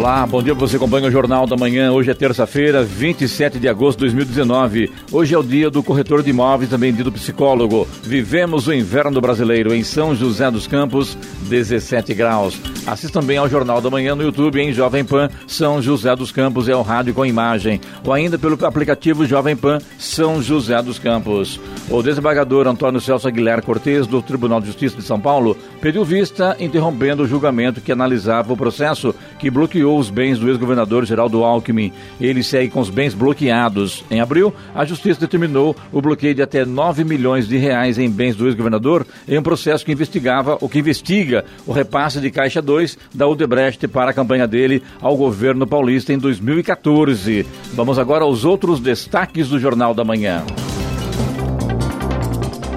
Olá, bom dia. Você acompanha o Jornal da Manhã. Hoje é terça-feira, 27 de agosto de 2019. Hoje é o dia do corretor de imóveis, também dia do psicólogo. Vivemos o inverno brasileiro em São José dos Campos, 17 graus. Assista também ao Jornal da Manhã no YouTube em Jovem Pan São José dos Campos, é o rádio com imagem. Ou ainda pelo aplicativo Jovem Pan São José dos Campos. O desembargador Antônio Celso Aguilar Cortes, do Tribunal de Justiça de São Paulo, pediu vista interrompendo o julgamento que analisava o processo que bloqueou os bens do ex-governador Geraldo Alckmin. Ele segue com os bens bloqueados. Em abril, a Justiça determinou o bloqueio de até 9 milhões de reais em bens do ex-governador em um processo que investigava, o que investiga o repasse de Caixa 2 da Odebrecht para a campanha dele ao governo paulista em 2014. Vamos agora aos outros destaques do Jornal da Manhã.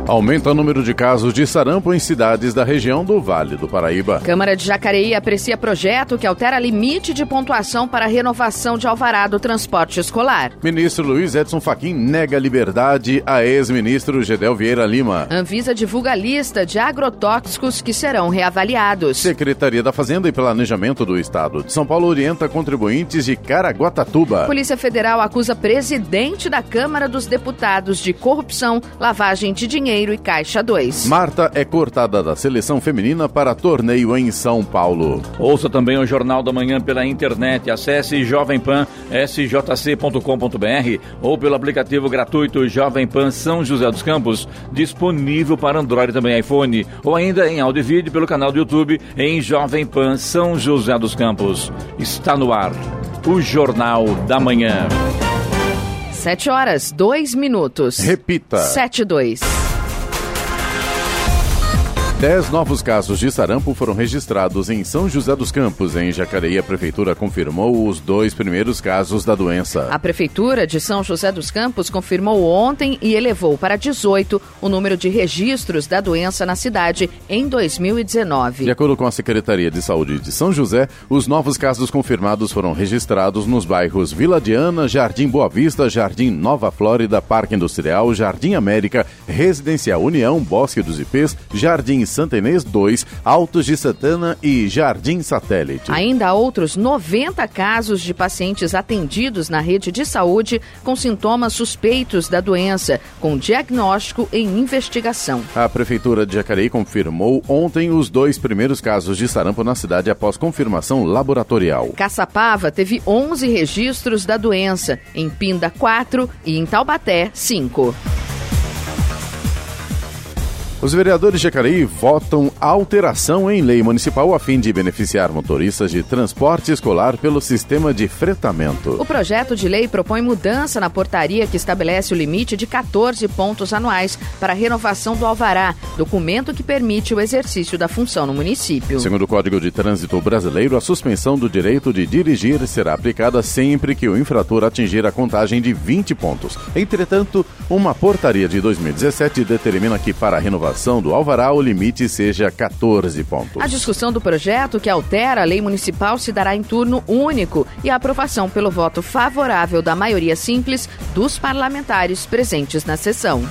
Aumenta o número de casos de sarampo em cidades da região do Vale do Paraíba. Câmara de Jacareí aprecia projeto que altera limite de pontuação para renovação de alvará do transporte escolar. Ministro Luiz Edson Fachin nega liberdade a ex-ministro Gedel Vieira Lima. Anvisa divulga lista de agrotóxicos que serão reavaliados. Secretaria da Fazenda e Planejamento do Estado de São Paulo orienta contribuintes de Caraguatatuba. Polícia Federal acusa presidente da Câmara dos Deputados de corrupção, lavagem de dinheiro e Caixa 2. Marta é cortada da seleção feminina para torneio em São Paulo. Ouça também o Jornal da Manhã pela internet. Acesse jovempan.sjc.com.br ou pelo aplicativo gratuito Jovem Pan São José dos Campos, disponível para Android e também iPhone, ou ainda em áudio e vídeo pelo canal do YouTube em Jovem Pan São José dos Campos. Está no ar o Jornal da Manhã. 7 horas, 2 minutos. Repita. 7 2. Dez novos casos de sarampo foram registrados em São José dos Campos. Em Jacareí, a prefeitura confirmou os dois primeiros casos da doença. A prefeitura de São José dos Campos confirmou ontem e elevou para 18 o número de registros da doença na cidade em 2019. De acordo com a Secretaria de Saúde de São José, os novos casos confirmados foram registrados nos bairros Vila Diana, Jardim Boa Vista, Jardim Nova Flórida, Parque Industrial, Jardim América, Residencial União, Bosque dos Ipês, Jardim Santa Inês 2, Altos de Santana e Jardim Satélite. Ainda há outros 90 casos de pacientes atendidos na rede de saúde com sintomas suspeitos da doença, com diagnóstico em investigação. A Prefeitura de Jacareí confirmou ontem os dois primeiros casos de sarampo na cidade após confirmação laboratorial. Caçapava teve 11 registros da doença, em Pinda 4 e em Taubaté 5. Os vereadores de Jacareí votam alteração em lei municipal a fim de beneficiar motoristas de transporte escolar pelo sistema de fretamento. O projeto de lei propõe mudança na portaria que estabelece o limite de 14 pontos anuais para a renovação do alvará, documento que permite o exercício da função no município. Segundo o Código de Trânsito Brasileiro, a suspensão do direito de dirigir será aplicada sempre que o infrator atingir a contagem de 20 pontos. Entretanto, uma portaria de 2017 determina que para a renovação do alvará o limite seja 14 pontos. A discussão do projeto que altera a lei municipal se dará em turno único e a aprovação pelo voto favorável da maioria simples dos parlamentares presentes na sessão.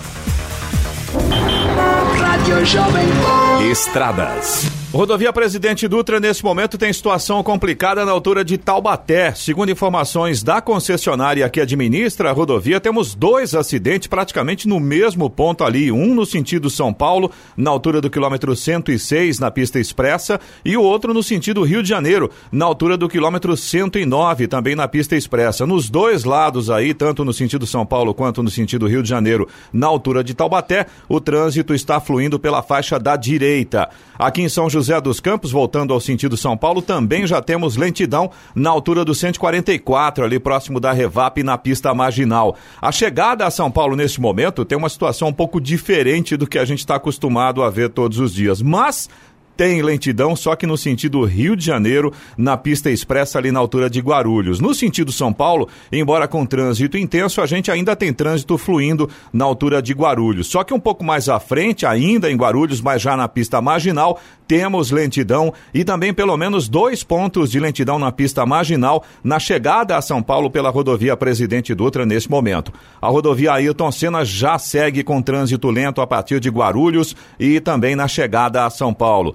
Estradas. Rodovia Presidente Dutra, nesse momento, tem situação complicada na altura de Taubaté. Segundo informações da concessionária que administra a rodovia, temos dois acidentes praticamente no mesmo ponto ali. Um no sentido São Paulo, na altura do quilômetro 106, na pista expressa, e o outro no sentido Rio de Janeiro, na altura do quilômetro 109, também na pista expressa. Nos dois lados aí, tanto no sentido São Paulo quanto no sentido Rio de Janeiro, na altura de Taubaté, o trânsito está fluindo pela faixa da direita. Aqui em São José José dos Campos, voltando ao sentido São Paulo, também já temos lentidão na altura do 144, ali próximo da Revap, na pista marginal. A chegada a São Paulo neste momento tem uma situação um pouco diferente do que a gente está acostumado a ver todos os dias, mas tem lentidão, só que no sentido Rio de Janeiro, na pista expressa ali na altura de Guarulhos. No sentido São Paulo, embora com trânsito intenso, a gente ainda tem trânsito fluindo na altura de Guarulhos. Só que um pouco mais à frente, ainda em Guarulhos, mas já na pista marginal, temos lentidão e também pelo menos dois pontos de lentidão na pista marginal na chegada a São Paulo pela rodovia Presidente Dutra nesse momento. A rodovia Ailton Senna já segue com trânsito lento a partir de Guarulhos e também na chegada a São Paulo.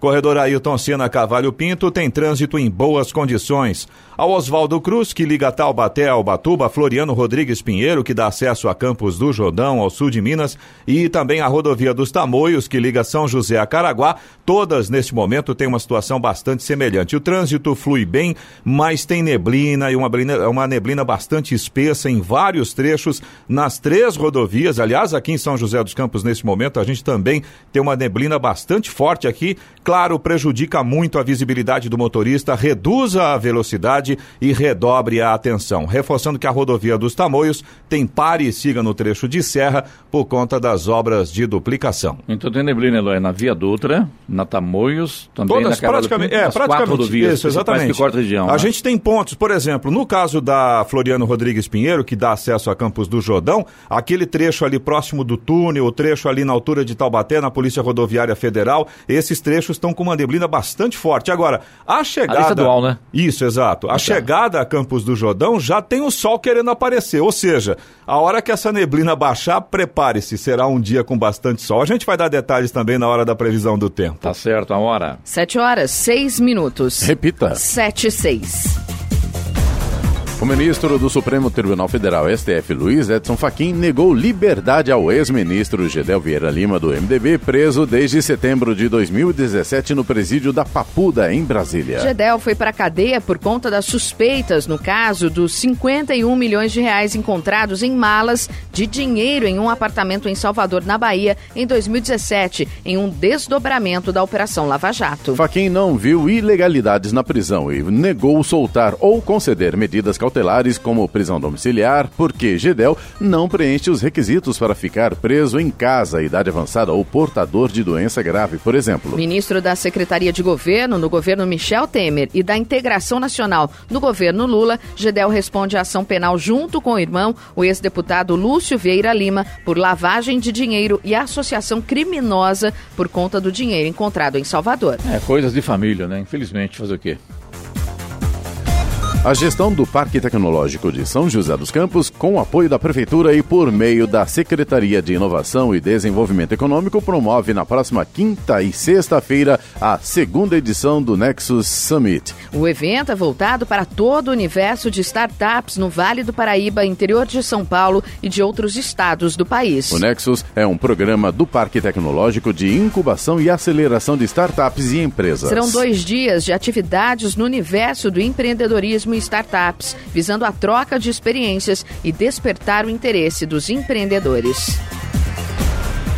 Corredor Ailton Senna Cavalho Pinto tem trânsito em boas condições. Ao Oswaldo Cruz, que liga Taubaté ao Batuba, Floriano Rodrigues Pinheiro, que dá acesso a Campos do Jordão, ao sul de Minas, e também a rodovia dos Tamoios, que liga São José a Caraguá, todas neste momento têm uma situação bastante semelhante. O trânsito flui bem, mas tem neblina e uma uma neblina bastante espessa em vários trechos nas três rodovias. Aliás, aqui em São José dos Campos, neste momento, a gente também tem uma neblina bastante forte aqui. Claro, prejudica muito a visibilidade do motorista, reduz a velocidade e redobre a atenção. Reforçando que a rodovia dos Tamoios tem pare e siga no trecho de serra por conta das obras de duplicação. Então tem neblina, Eloy, na Via Dutra, na Tamoios, também Todas, na praticamente, é, praticamente rodovias, isso, exatamente. Que corta a região, a né? gente tem pontos, por exemplo, no caso da Floriano Rodrigues Pinheiro, que dá acesso a Campos do Jordão, aquele trecho ali próximo do túnel, o trecho ali na altura de Taubaté, na Polícia Rodoviária Federal, esses trechos estão com uma neblina bastante forte. Agora, a chegada... Ali estadual, né? Isso, exato. A chegada a Campos do Jordão já tem o sol querendo aparecer. Ou seja, a hora que essa neblina baixar, prepare-se, será um dia com bastante sol. A gente vai dar detalhes também na hora da previsão do tempo. Tá certo, a hora. Sete horas, seis minutos. Repita. Sete e seis. O ministro do Supremo Tribunal Federal, STF, Luiz Edson Fachin, negou liberdade ao ex-ministro Gedel Vieira Lima, do MDB, preso desde setembro de 2017 no presídio da Papuda, em Brasília. Gedel foi para a cadeia por conta das suspeitas no caso dos 51 milhões de reais encontrados em malas de dinheiro em um apartamento em Salvador, na Bahia, em 2017, em um desdobramento da Operação Lava Jato. Fachin não viu ilegalidades na prisão e negou soltar ou conceder medidas cautelares como prisão domiciliar, porque Gedel não preenche os requisitos para ficar preso em casa, idade avançada ou portador de doença grave, por exemplo. Ministro da Secretaria de Governo no governo Michel Temer e da Integração Nacional no governo Lula, Gedel responde à ação penal junto com o irmão, o ex-deputado Lúcio Vieira Lima, por lavagem de dinheiro e associação criminosa por conta do dinheiro encontrado em Salvador. É, coisas de família, né? Infelizmente, fazer o quê? A gestão do Parque Tecnológico de São José dos Campos, com o apoio da Prefeitura e por meio da Secretaria de Inovação e Desenvolvimento Econômico, promove na próxima quinta e sexta-feira a segunda edição do Nexus Summit. O evento é voltado para todo o universo de startups no Vale do Paraíba, interior de São Paulo e de outros estados do país. O Nexus é um programa do Parque Tecnológico de incubação e aceleração de startups e empresas. Serão dois dias de atividades no universo do empreendedorismo e startups, visando a troca de experiências e despertar o interesse dos empreendedores.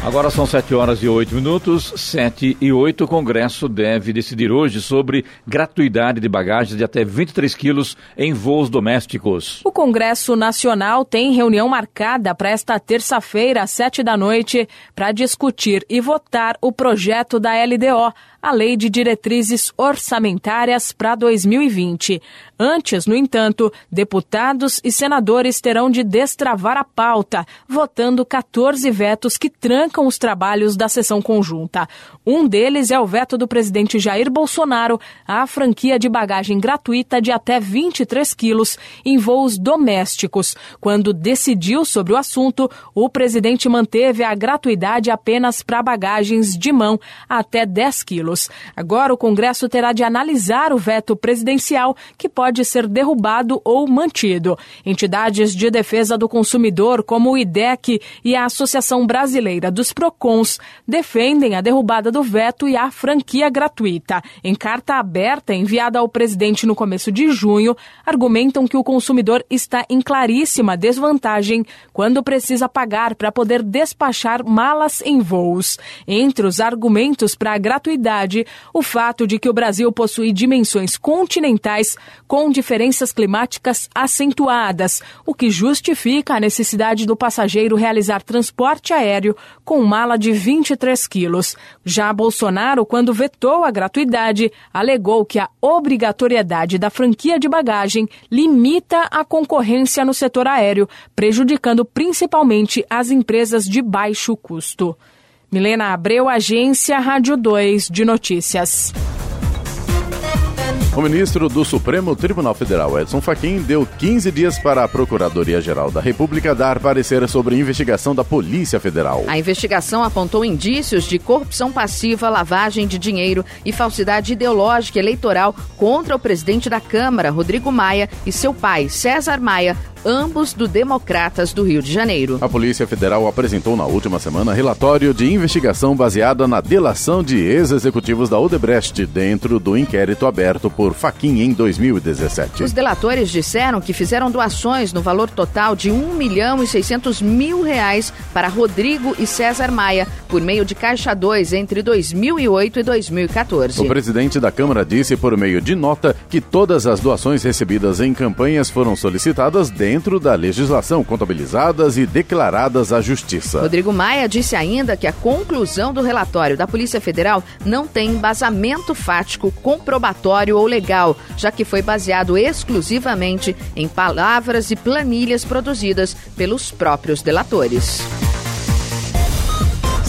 Agora são 7 horas e 8 minutos, 7 e 8. O Congresso deve decidir hoje sobre gratuidade de bagagens de até 23 quilos em voos domésticos. O Congresso Nacional tem reunião marcada para esta terça-feira, às 7 da noite, para discutir e votar o projeto da LDO, a Lei de Diretrizes Orçamentárias para 2020. Antes, no entanto, deputados e senadores terão de destravar a pauta, votando 14 vetos que trancam os trabalhos da sessão conjunta. Um deles é o veto do presidente Jair Bolsonaro à franquia de bagagem gratuita de até 23 quilos em voos domésticos. Quando decidiu sobre o assunto, o presidente manteve a gratuidade apenas para bagagens de mão até 10 quilos. Agora, o Congresso terá de analisar o veto presidencial, que pode ser derrubado ou mantido. Entidades de defesa do consumidor, como o IDEC e a Associação Brasileira dos PROCONs, defendem a derrubada do veto e a franquia gratuita. Em carta aberta enviada ao presidente no começo de junho, argumentam que o consumidor está em claríssima desvantagem quando precisa pagar para poder despachar malas em voos. Entre os argumentos para a gratuidade, o fato de que o Brasil possui dimensões continentais com diferenças climáticas acentuadas, o que justifica a necessidade do passageiro realizar transporte aéreo com mala de 23 quilos. Já Bolsonaro, quando vetou a gratuidade, alegou que a obrigatoriedade da franquia de bagagem limita a concorrência no setor aéreo, prejudicando principalmente as empresas de baixo custo. Milena Abreu, Agência Rádio 2 de Notícias. O ministro do Supremo Tribunal Federal, Edson Fachin, deu 15 dias para a Procuradoria-Geral da República dar parecer sobre investigação da Polícia Federal. A investigação apontou indícios de corrupção passiva, lavagem de dinheiro e falsidade ideológica eleitoral contra o presidente da Câmara, Rodrigo Maia, e seu pai, César Maia, ambos do Democratas do Rio de Janeiro. A Polícia Federal apresentou na última semana relatório de investigação baseada na delação de ex-executivos da Odebrecht dentro do inquérito aberto por Faquin em 2017. Os delatores disseram que fizeram doações no valor total de 1 milhão e 600 mil reais para Rodrigo e César Maia por meio de Caixa 2 entre 2008 e 2014. O presidente da Câmara disse por meio de nota que todas as doações recebidas em campanhas foram solicitadas dentro dentro da legislação, contabilizadas e declaradas à Justiça. Rodrigo Maia disse ainda que a conclusão do relatório da Polícia Federal não tem embasamento fático, comprobatório ou legal, já que foi baseado exclusivamente em palavras e planilhas produzidas pelos próprios delatores.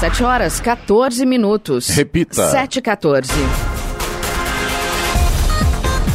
7 horas 14 minutos. Repita. 7 e 14.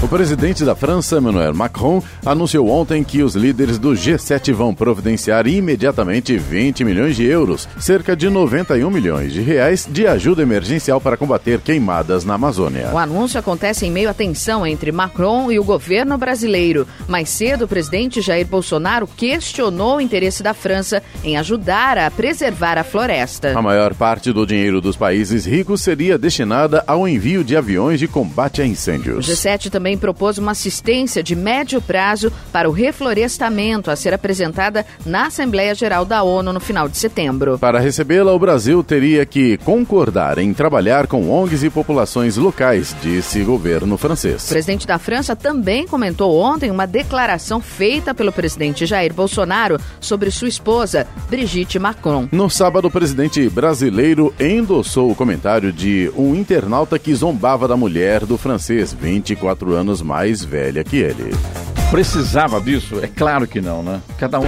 O presidente da França, Emmanuel Macron, anunciou ontem que os líderes do G7 vão providenciar imediatamente 20 milhões de euros, cerca de 91 milhões de reais, de ajuda emergencial para combater queimadas na Amazônia. O anúncio acontece em meio à tensão entre Macron e o governo brasileiro. Mais cedo, o presidente Jair Bolsonaro questionou o interesse da França em ajudar a preservar a floresta. A maior parte do dinheiro dos países ricos seria destinada ao envio de aviões de combate a O incêndios. G7 também propôs uma assistência de médio prazo para o reflorestamento a ser apresentada na Assembleia Geral da ONU no final de setembro. Para recebê-la, o Brasil teria que concordar em trabalhar com ONGs e populações locais, disse o governo O francês. presidente da França também comentou ontem uma declaração feita pelo presidente Jair Bolsonaro sobre sua esposa, Brigitte Macron. No sábado, o presidente brasileiro endossou o comentário de um internauta que zombava da mulher do francês, 24 anos mais velha que ele. Precisava disso? É claro que não, né? Cada um?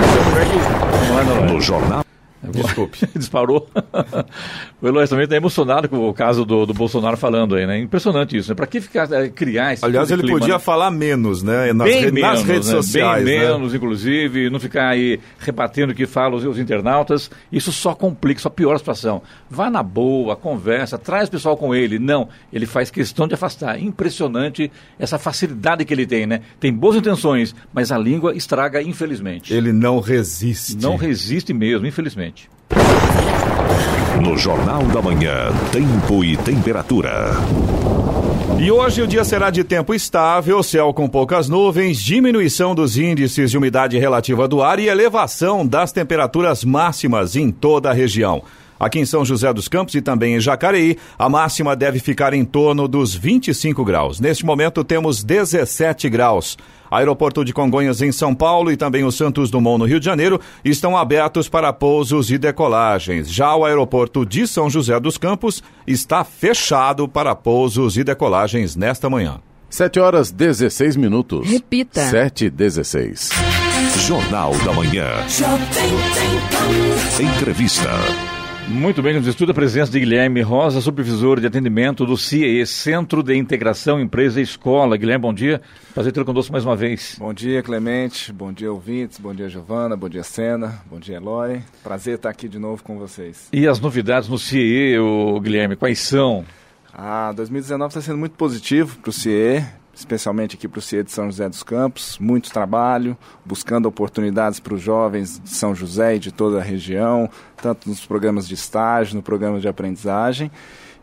No Jornal. Desculpe. Disparou. o Eloy também está emocionado com o caso do, do Bolsonaro falando aí, né? Impressionante isso, né? Para que ficar, é, criar esse Aliás, ele clima, podia né? falar menos, né? Nas, Bem re- menos, nas redes né? sociais. Bem né? menos, inclusive, não ficar aí rebatendo o que falam os, os internautas. Isso só complica, só piora a situação. Vá na boa, conversa, traz o pessoal com ele. Não, ele faz questão de afastar. Impressionante essa facilidade que ele tem, né? Tem boas intenções, mas a língua estraga, infelizmente. Ele não resiste. Não resiste mesmo, infelizmente. No Jornal da Manhã. Tempo e temperatura. E hoje o dia será de tempo estável, céu com poucas nuvens, diminuição dos índices de umidade relativa do ar e elevação das temperaturas máximas em toda a região. Aqui em São José dos Campos e também em Jacareí, a máxima deve ficar em torno dos 25 graus. Neste momento temos 17 graus. Aeroporto de Congonhas em São Paulo e também o Santos Dumont no Rio de Janeiro estão abertos para pousos e decolagens. Já o aeroporto de São José dos Campos está fechado para pousos e decolagens nesta manhã. 7 horas 16 minutos. Repita. 7 e 16. Jornal da Manhã. Entrevista. Muito bem, nos estuda a presença de Guilherme Rosa, supervisor de atendimento do CIE, Centro de Integração Empresa e Escola. Guilherme, bom dia. Prazer tê-lo conosco mais uma vez. Bom dia, Clemente. Bom dia, ouvintes. Bom dia, Giovana. Bom dia, Sena. Bom dia, Eloy. Prazer estar aqui de novo com vocês. E as novidades no CIE, o Guilherme, quais são? Ah, 2019 está sendo muito positivo para o CIE, especialmente aqui para o CIE de São José dos Campos. Muito trabalho, buscando oportunidades para os jovens de São José e de toda a região, tanto nos programas de estágio, no programa de aprendizagem.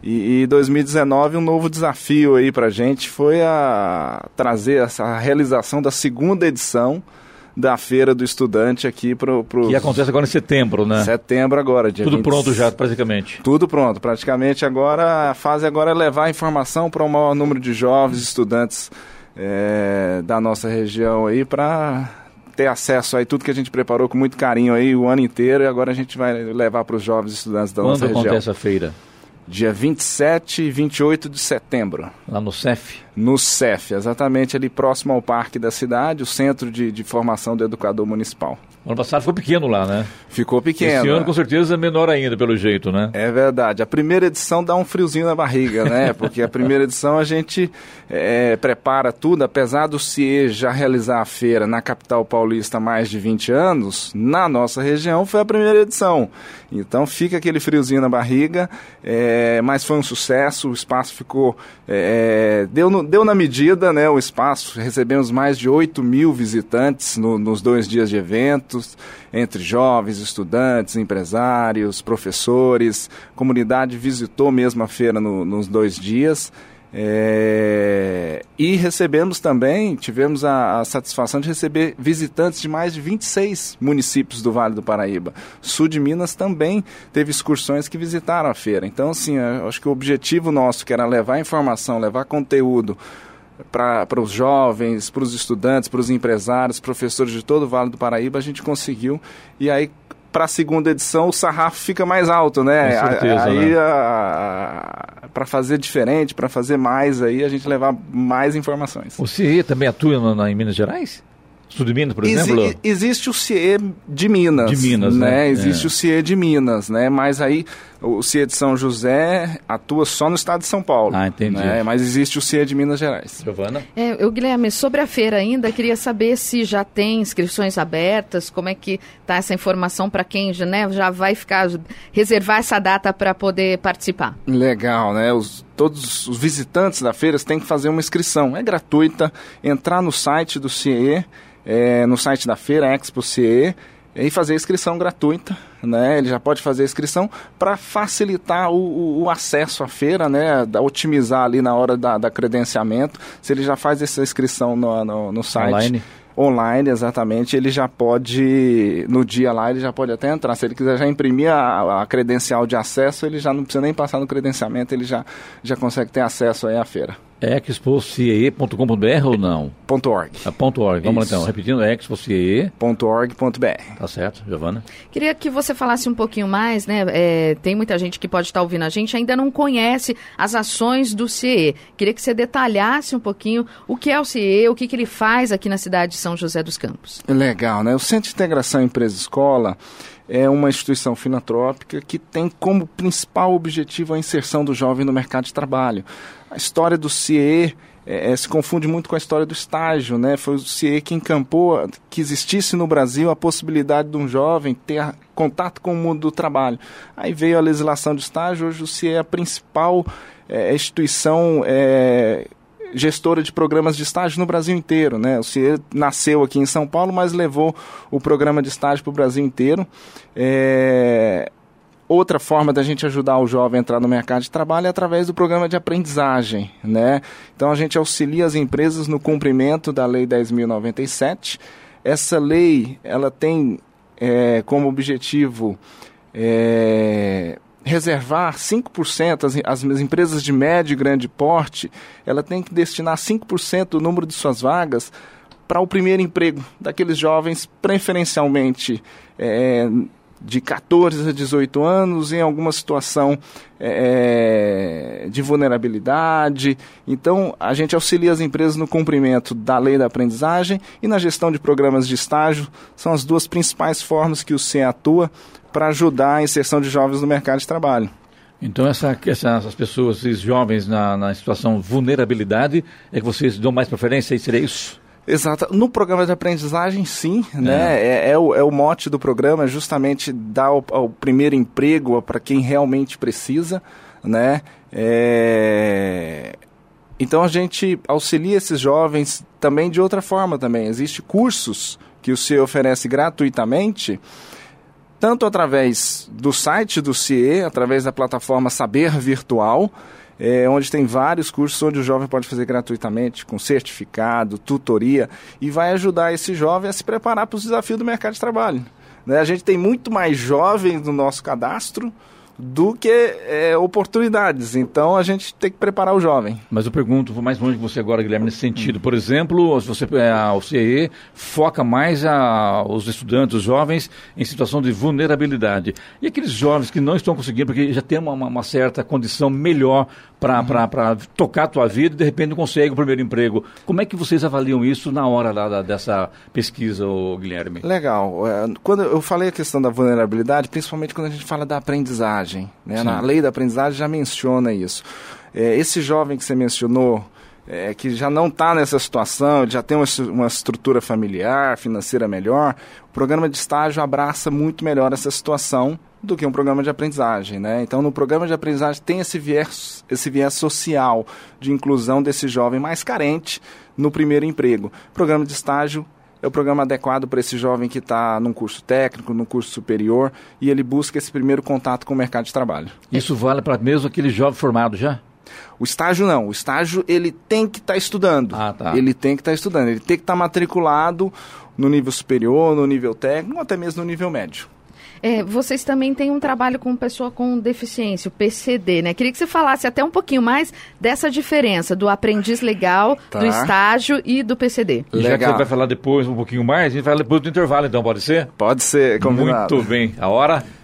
E, e 2019, um novo desafio aí para a gente foi a trazer essa realização da segunda edição da Feira do Estudante aqui para o... Que acontece agora em setembro, né? Setembro agora, dia Tudo 20... pronto já, praticamente. Tudo pronto, praticamente agora, a fase agora é levar a informação para o maior número de jovens estudantes é, da nossa região aí para ter acesso aí tudo que a gente preparou com muito carinho aí o ano inteiro e agora a gente vai levar para os jovens estudantes da Quando nossa região. Quando acontece a feira? Dia 27 e 28 de setembro. Lá no CEF? No CEF, exatamente ali próximo ao Parque da Cidade, o Centro de, de Formação do Educador Municipal. O ano passado ficou pequeno lá, né? Ficou pequeno. Esse ano, com certeza, é menor ainda, pelo jeito, né? É verdade. A primeira edição dá um friozinho na barriga, né? Porque a primeira edição a gente é, prepara tudo, apesar do CIE já realizar a feira na capital paulista há mais de 20 anos, na nossa região foi a primeira edição. Então fica aquele friozinho na barriga, é, mas foi um sucesso, o espaço ficou. É, deu, no, deu na medida, né? O espaço, recebemos mais de 8 mil visitantes no, nos dois dias de evento entre jovens, estudantes, empresários, professores. A comunidade visitou mesmo a feira no, nos dois dias. É, e recebemos também, tivemos a, a, satisfação de receber visitantes de mais de 26 municípios do Vale do Paraíba. Sul de Minas também teve excursões que visitaram a feira. Então, assim, acho que o objetivo nosso, que era levar informação, levar conteúdo para os jovens, para os estudantes, para os empresários, professores de todo o Vale do Paraíba, a gente conseguiu. E aí, para a segunda edição, o sarrafo fica mais alto, né? Com certeza, aí, né? para fazer diferente, para fazer mais, aí a gente levar mais informações. O CIE também atua na, em Minas Gerais? Sul de Minas, por exemplo? Exi existe o CIE de Minas. De Minas, né? né? Existe é. o CIE de Minas, né? Mas aí o CIE de São José atua só no estado de São Paulo. Ah, entendi. Né? Mas existe o CIE de Minas Gerais. Giovana? É, eu, Guilherme, sobre a feira ainda, queria saber se já tem inscrições abertas, como é que está essa informação para quem já, né, já vai ficar, reservar essa data para poder participar. Legal, né? Os, todos os visitantes da feira têm que fazer uma inscrição. É gratuita, entrar no site do CIE, é, no site da feira, Expo CE, e fazer a inscrição gratuita, né? Ele já pode fazer a inscrição para facilitar o, o, o, acesso à feira, né? Da, otimizar ali na hora da, da, credenciamento. Se ele já faz essa inscrição no, no, no site online. online, exatamente, ele já pode, no dia lá, ele já pode até entrar. Se ele quiser já imprimir a, a credencial de acesso, ele já não precisa nem passar no credenciamento, ele já, já consegue ter acesso aí à feira. É expocie.com.br ou não? Ponto .org. É ponto .org. Vamos lá então, repetindo, é expocie.org.br. Tá certo, Giovana? Queria que você falasse um pouquinho mais, né? É, tem muita gente que pode estar ouvindo a gente ainda não conhece as ações do CIE. Queria que você detalhasse um pouquinho o que é o CIE, o que, que ele faz aqui na cidade de São José dos Campos. Legal, né? O Centro de Integração Empresa-Escola é uma instituição filantrópica que tem como principal objetivo a inserção do jovem no mercado de trabalho. A história do CIE é, é, se confunde muito com a história do estágio, né? Foi o CIE que encampou que existisse no Brasil a possibilidade de um jovem ter contato com o mundo do trabalho. Aí veio a legislação do estágio, hoje o CIE é a principal é, instituição é, gestora de programas de estágio no Brasil inteiro. Né? O CIE nasceu aqui em São Paulo, mas levou o programa de estágio para o Brasil inteiro. É... Outra forma da gente ajudar o jovem a entrar no mercado de trabalho é através do programa de aprendizagem. Né? Então a gente auxilia as empresas no cumprimento da Lei 10.097. Essa lei ela tem é, como objetivo é, reservar 5%, as, as empresas de médio e grande porte, ela tem que destinar 5% do número de suas vagas para o primeiro emprego daqueles jovens, preferencialmente é, de 14 a 18 anos, em alguma situação é, de vulnerabilidade. Então, a gente auxilia as empresas no cumprimento da lei da aprendizagem e na gestão de programas de estágio. São as duas principais formas que o CE atua para ajudar a inserção de jovens no mercado de trabalho. Então, essa, essas pessoas, esses jovens na, na situação vulnerabilidade, é que vocês dão mais preferência e seria isso? Exato. No programa de aprendizagem, sim, é. né? É, é, o, é o mote do programa, é justamente dar o, o primeiro emprego para quem realmente precisa. né? É... Então a gente auxilia esses jovens também de outra forma também. Existem cursos que o CIE oferece gratuitamente, tanto através do site do CIE, através da plataforma Saber Virtual, é, onde tem vários cursos onde o jovem pode fazer gratuitamente, com certificado, tutoria, e vai ajudar esse jovem a se preparar para os desafios do mercado de trabalho. Né? A gente tem muito mais jovens no nosso cadastro do que é, oportunidades. Então a gente tem que preparar o jovem. Mas eu pergunto, vou mais longe que você agora, Guilherme, nesse sentido. Por exemplo, se você é, o CIE foca mais a, os estudantes, os jovens, em situação de vulnerabilidade. E aqueles jovens que não estão conseguindo, porque já tem uma, uma certa condição melhor para uhum. tocar a tua vida e de repente não consegue o primeiro emprego. Como é que vocês avaliam isso na hora lá, dessa pesquisa, Guilherme? Legal. É, quando eu falei a questão da vulnerabilidade, principalmente quando a gente fala da aprendizagem. Né? Na lei da aprendizagem já menciona isso. É, esse jovem que você mencionou, é, que já não está nessa situação, já tem uma, uma, estrutura familiar, financeira melhor, o programa de estágio abraça muito melhor essa situação do que um programa de aprendizagem, né? Então, no programa de aprendizagem tem esse viés, esse viés social de inclusão desse jovem mais carente no primeiro emprego. O programa de estágio é o programa adequado para esse jovem que está num curso técnico, num curso superior, e ele busca esse primeiro contato com o mercado de trabalho. Isso vale para mesmo aquele jovem formado já? O estágio não. O estágio ele tem que estar tá estudando. Ah, tá. Ele tem que estar tá estudando. Ele tem que estar tá matriculado no nível superior, no nível técnico, ou até mesmo no nível médio. É, vocês também têm um trabalho com pessoa com deficiência, o PCD, né? Queria que você falasse até um pouquinho mais dessa diferença do aprendiz legal, tá. do estágio e do PCD. Legal. Já que você vai falar depois um pouquinho mais, a gente vai depois do intervalo, então, pode ser? Pode ser, combinado. Muito bem. A hora?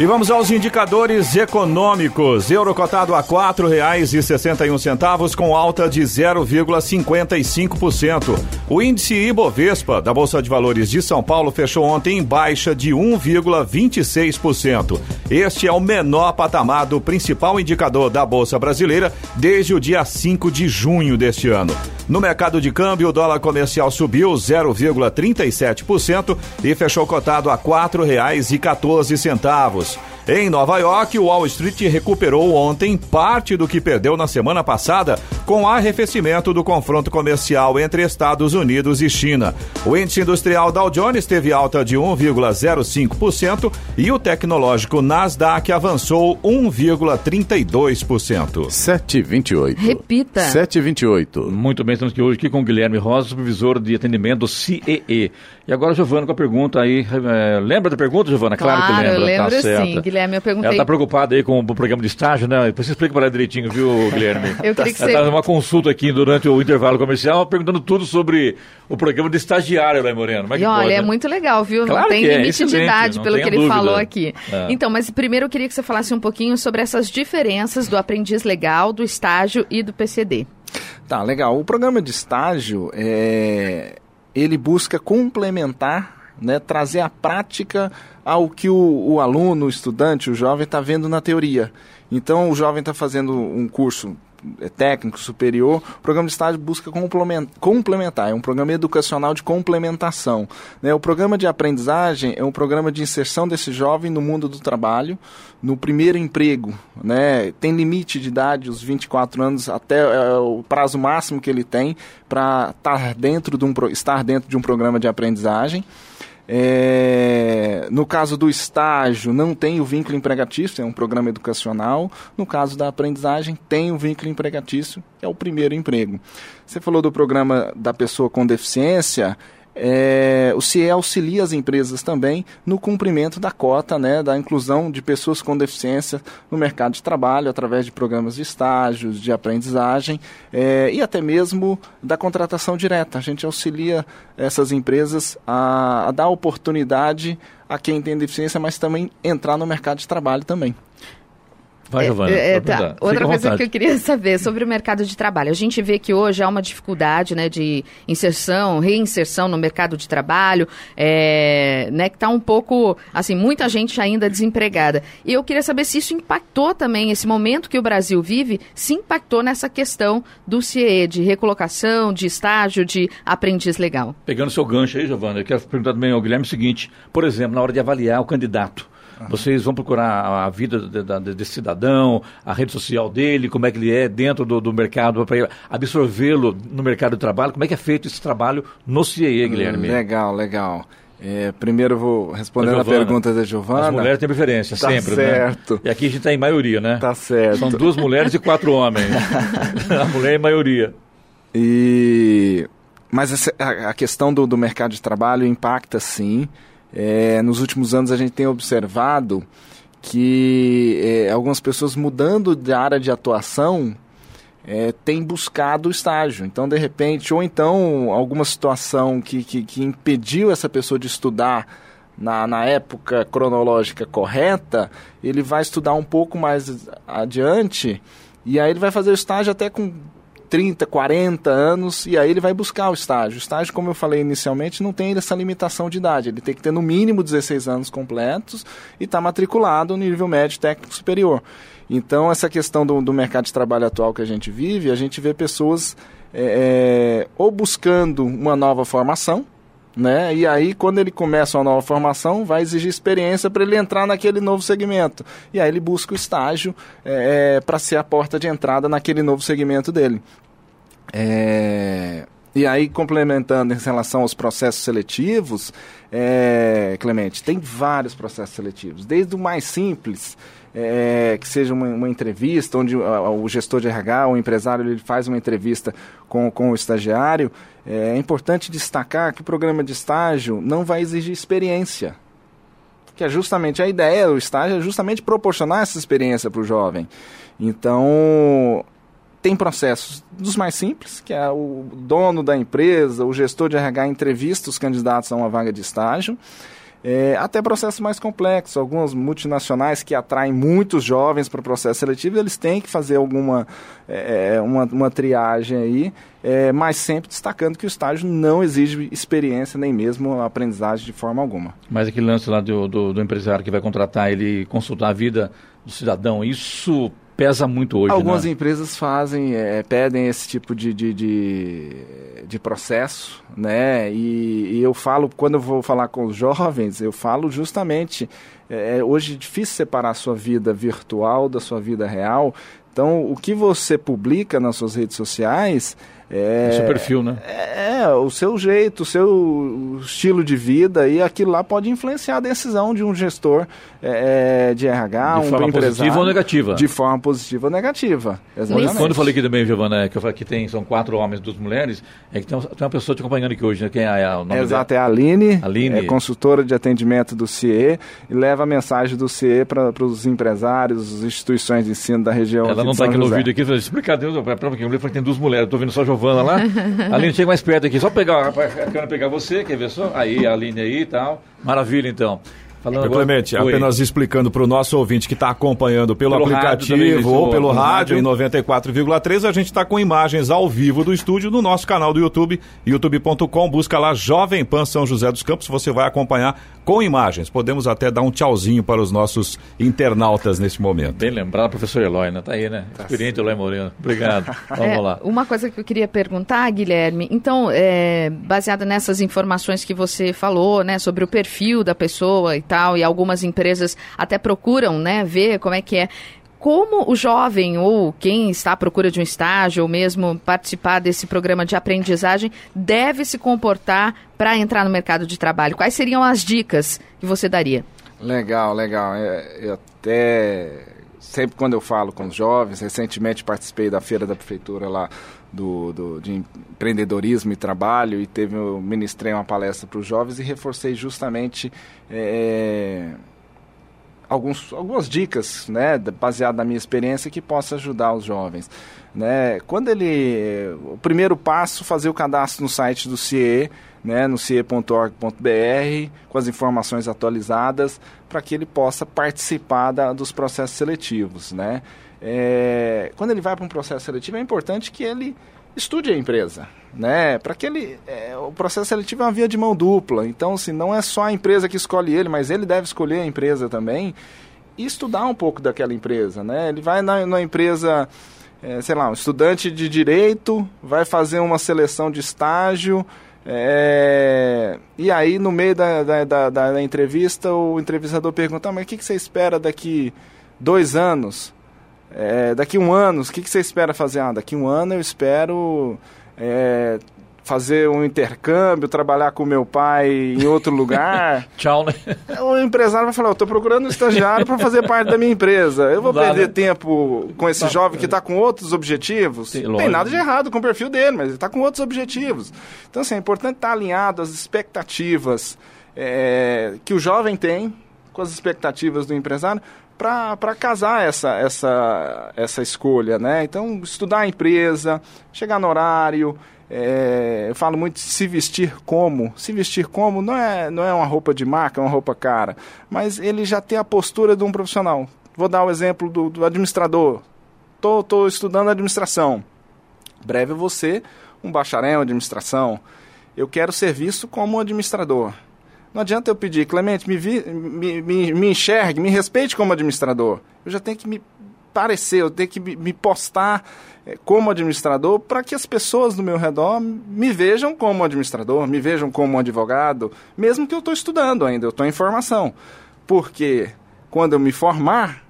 E vamos aos indicadores econômicos. Euro cotado a um centavos com alta de 0,55%. O índice Ibovespa da Bolsa de Valores de São Paulo fechou ontem em baixa de 1,26%. Este é o menor patamar do principal indicador da Bolsa Brasileira desde o dia 5 de junho deste ano. No mercado de câmbio, o dólar comercial subiu 0,37% e fechou cotado a quatro reais e 14 centavos. Em Nova York, o Wall Street recuperou ontem parte do que perdeu na semana passada com o arrefecimento do confronto comercial entre Estados Unidos e China. O índice industrial Dow Jones teve alta de 1,05% e o tecnológico Nasdaq avançou 1,32%. 7,28. Repita. 7,28. Muito bem, estamos aqui hoje aqui com o Guilherme Rosa, supervisor de atendimento do CEE. E agora, Giovana, com a pergunta aí. É, lembra da pergunta, Giovana? Claro, claro que lembra. Lembro tá sim, Guilherme. Eu perguntei. Ela está preocupada aí com o programa de estágio, né? Depois você explica para ela direitinho, viu, Guilherme? eu queria que você. Ela tá uma consulta aqui durante o intervalo comercial, perguntando tudo sobre o programa de estagiário, né, Moreno? Como é que e olha, pode, é muito legal, viu? Claro não tem é, limite de idade, pelo que ele dúvida. falou aqui. É. Então, mas primeiro eu queria que você falasse um pouquinho sobre essas diferenças do aprendiz legal, do estágio e do PCD. Tá, legal. O programa de estágio, é... ele busca complementar né, trazer a prática ao que o, o aluno, o estudante, o jovem está vendo na teoria. Então, o jovem está fazendo um curso técnico superior, o programa de estágio busca complementar, é um programa educacional de complementação. Né? O programa de aprendizagem é um programa de inserção desse jovem no mundo do trabalho, no primeiro emprego. Né? Tem limite de idade, os 24 anos, até é, o prazo máximo que ele tem para estar dentro de um, estar dentro de um programa de aprendizagem. É, no caso do estágio, não tem o vínculo empregatício, é um programa educacional. No caso da aprendizagem, tem o vínculo empregatício, é o primeiro emprego. Você falou do programa da pessoa com deficiência, é, o CIE auxilia as empresas também no cumprimento da cota, né, da inclusão de pessoas com deficiência no mercado de trabalho, através de programas de estágios, de aprendizagem é, e até mesmo da contratação direta. A gente auxilia essas empresas a, a dar oportunidade a quem tem deficiência, mas também entrar no mercado de trabalho também. Vai, Giovana. É, é, tá. Outra coisa que eu queria saber sobre o mercado de trabalho. A gente vê que hoje há uma dificuldade né, de inserção, reinserção no mercado de trabalho, é, né, que está um pouco, assim, muita gente ainda desempregada. E eu queria saber se isso impactou também, esse momento que o Brasil vive, se impactou nessa questão do CIE, de recolocação, de estágio, de aprendiz legal. Pegando seu gancho aí, Giovana, eu quero perguntar também ao Guilherme o seguinte, por exemplo, na hora de avaliar o candidato, vocês vão procurar a vida desse cidadão, a rede social dele, como é que ele é dentro do, do mercado, para absorvê-lo no mercado de trabalho. Como é que é feito esse trabalho no CIE, Guilherme? Legal, legal. É, primeiro vou responder a pergunta da Giovana. As mulheres têm preferência, tá sempre, né? certo. né? E aqui a gente está em maioria, né? Tá certo. São duas mulheres e quatro homens. a mulher é maioria. E... Mas a questão do, do mercado de trabalho impacta sim. É, nos últimos anos a gente tem observado que é, algumas pessoas mudando de área de atuação é, têm buscado estágio. Então, de repente, ou então alguma situação que, que, que impediu essa pessoa de estudar na, na época cronológica correta, ele vai estudar um pouco mais adiante e aí ele vai fazer o estágio até com 30, 40 anos, e aí ele vai buscar o estágio. O estágio, como eu falei inicialmente, não tem essa limitação de idade. Ele tem que ter no mínimo 16 anos completos e estar tá matriculado no nível médio técnico superior. Então, essa questão do, do, mercado de trabalho atual que a gente vive, a gente vê pessoas é, é ou buscando uma nova formação, né? E aí, quando ele começa uma nova formação, vai exigir experiência para ele entrar naquele novo segmento. E aí ele busca o estágio é, é para ser a porta de entrada naquele novo segmento dele. É... E aí, complementando em relação aos processos seletivos, é, Clemente, tem vários processos seletivos, desde o mais simples, é, que seja uma, uma, entrevista, onde o, o gestor de RH, o empresário, ele faz uma entrevista com, com o estagiário. É, é importante destacar que o programa de estágio não vai exigir experiência. Que é justamente a ideia, o estágio é justamente proporcionar essa experiência para o jovem. Então, tem processos dos mais simples, que é o dono da empresa, o gestor de RH entrevista os candidatos a uma vaga de estágio, é, até processos mais complexos. Algumas multinacionais que atraem muitos jovens para o processo seletivo, eles têm que fazer alguma é, é, uma, uma triagem aí, é, mas sempre destacando que o estágio não exige experiência nem mesmo aprendizagem de forma alguma. Mas aquele lance lá do, do, do empresário que vai contratar, ele consultar a vida do cidadão, isso pesa muito hoje. Algumas né? empresas fazem, é, pedem esse tipo de, de, de, de processo, né? E, e, eu falo, quando eu vou falar com os jovens, eu falo justamente, é, é, hoje é difícil separar a sua vida virtual da sua vida real. Então, o que você publica nas suas redes sociais é, o seu perfil, né? É, o seu jeito, o seu estilo de vida e aquilo lá pode influenciar a decisão de um gestor é, é de RH, de um forma positiva ou negativa. De forma positiva ou negativa, exatamente. Quando eu falei aqui também, Giovana, que eu falei que tem, são quatro homens e duas mulheres, é que tem, tem uma pessoa te acompanhando aqui hoje, né? Quem é, o nome Exato, dela? é a Aline, Aline, é consultora de atendimento do CIE e leva a mensagem do CIE para os empresários, as instituições de ensino da região Ela não está aqui no vídeo aqui, explica, Deus, para que eu tem duas mulheres, estou vendo só a Giovana lá. A Aline chega mais perto aqui, só pegar, a câmera pegar você, quer ver só? Aí, a Aline aí e tal. Maravilha, então. Falando agora... Clemente, apenas explicando para o nosso ouvinte que está acompanhando pelo, pelo aplicativo ou pelo rádio, rádio em 94,3, a gente está com imagens ao vivo do estúdio no nosso canal do YouTube, youtube.com, busca lá Jovem Pan São José dos Campos, você vai acompanhar com imagens. Podemos até dar um tchauzinho para os nossos internautas nesse momento. Bem lembrado, professor Eloy, né? Tá aí, né? Tá Experiente Eloy Moreno. Obrigado. Vamos é, lá. Uma coisa que eu queria perguntar, Guilherme, então, é, baseada nessas informações que você falou, né, sobre o perfil da pessoa e e algumas empresas até procuram, né, ver como é que é como o jovem ou quem está à procura de um estágio ou mesmo participar desse programa de aprendizagem deve se comportar para entrar no mercado de trabalho? Quais seriam as dicas que você daria? Legal, legal. É, eu até sempre quando eu falo com os jovens, recentemente participei da feira da prefeitura lá do, do, de empreendedorismo e trabalho e teve, eu ministrei uma palestra para os jovens e reforcei justamente é, alguns, algumas dicas, né, baseado na minha experiência, que possa ajudar os jovens. Né? Quando ele, o primeiro passo, fazer o cadastro no site do CIE, né, no cie.org.br com as informações atualizadas para que ele possa participar da, dos processos seletivos. Né? É, quando ele vai para um processo seletivo, é importante que ele estude a empresa. Né? Para que ele. É, o processo seletivo é uma via de mão dupla. Então, assim, não é só a empresa que escolhe ele, mas ele deve escolher a empresa também e estudar um pouco daquela empresa. Né? Ele vai na, na empresa. É, sei lá, um estudante de direito vai fazer uma seleção de estágio, é, e aí, no meio da, da, da, da, entrevista, o entrevistador pergunta: ah, Mas o que, que você espera daqui dois anos? É, daqui um ano, o que, que você espera fazer? Ah, daqui um ano eu espero é, fazer um intercâmbio, trabalhar com meu pai em outro lugar. Tchau, né? O empresário vai falar, eu estou procurando um estagiário para fazer parte da minha empresa. Eu vou Dá, perder né? tempo com esse jovem que está com outros objetivos. Sim, Não tem nada de errado com o perfil dele, mas ele está com outros objetivos. Então, assim, é importante estar tá alinhado às expectativas é, que o jovem tem com as expectativas do empresário para casar essa, essa, essa escolha, né? Então, estudar a empresa, chegar no horário, é, eu falo muito se vestir como. Se vestir como não é, não é uma roupa de marca, é uma roupa cara. Mas ele já tem a postura de um profissional. Vou dar o exemplo do, do administrador. Estou estudando administração. Breve você, um bacharel em administração. Eu quero ser visto como administrador. Não adianta eu pedir, Clemente, me, vi, me, me, me enxergue, me respeite como administrador. Eu já tenho que me parecer, eu tenho que me postar eh, como administrador para que as pessoas do meu redor me vejam como administrador, me vejam como advogado, mesmo que eu estou estudando ainda, eu estou em formação. Porque quando eu me formar,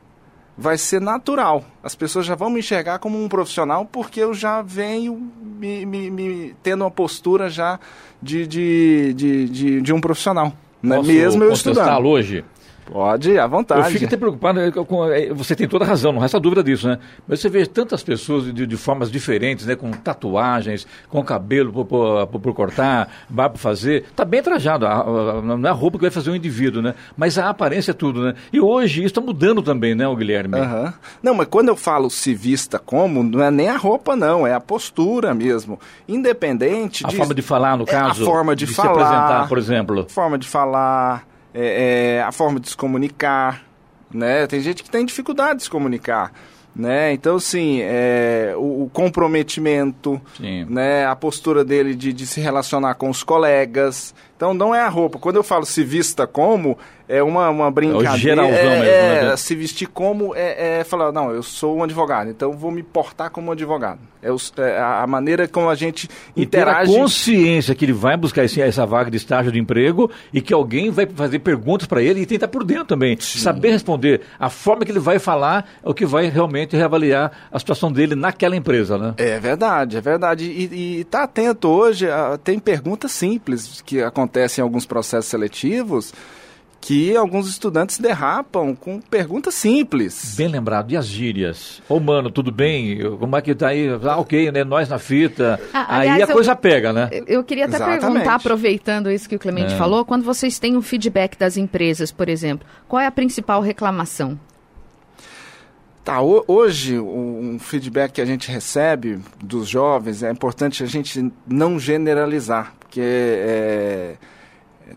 vai ser natural. As pessoas já vão me enxergar como um profissional porque eu já venho me, me, me tendo uma postura já de, de, de, de, de um profissional. Né? Mesmo eu estudando. hoje? Pode, à vontade. Eu fico até preocupado, com, é, você tem toda a razão, não resta dúvida disso, né? Mas você vê tantas pessoas de, de formas diferentes, né? Com tatuagens, com cabelo por, por, por cortar, barba por fazer. Está bem trajado, a, a, não é a roupa que vai fazer um indivíduo, né? Mas a aparência é tudo, né? E hoje isso está mudando também, né, o Guilherme? Uhum. Não, mas quando eu falo se vista como, não é nem a roupa, não, é a postura mesmo. Independente A de, forma de falar, no caso? É a forma de, de falar. se apresentar, por exemplo. Forma de falar é, é, a forma de se comunicar, né? Tem gente que tem dificuldade de se comunicar. Né? Então, assim, é, o, o, comprometimento, Sim. né? a postura dele de, de se relacionar com os colegas. Então, não é a roupa. Quando eu falo se vista como, é uma, uma brincadeira. É o geralzão é, mesmo, é, né? Se vestir como é, é, falar, não, eu sou um advogado, então vou me portar como um advogado. É, é a maneira como a gente e interage. Ter a consciência que ele vai buscar esse, essa vaga de estágio de emprego e que alguém vai fazer perguntas para ele e tentar por dentro também. Sim. Saber responder. A forma que ele vai falar é o que vai realmente reavaliar a situação dele naquela empresa, né? É verdade, é verdade. E, e tá atento hoje, a, tem perguntas simples que acontecem em alguns processos seletivos que alguns estudantes derrapam com perguntas simples. Bem lembrado. E as gírias? Ô, mano, tudo bem? Como é que tá aí? Ah, ok, né? Nós na fita. Ah, aliás, aí a eu, coisa pega, né? Eu queria até Exatamente. perguntar, aproveitando isso que o Clemente é. falou, quando vocês têm um feedback das empresas, por exemplo, qual é a principal reclamação? Tá, hoje um feedback que a gente recebe dos jovens é importante a gente não generalizar, porque é,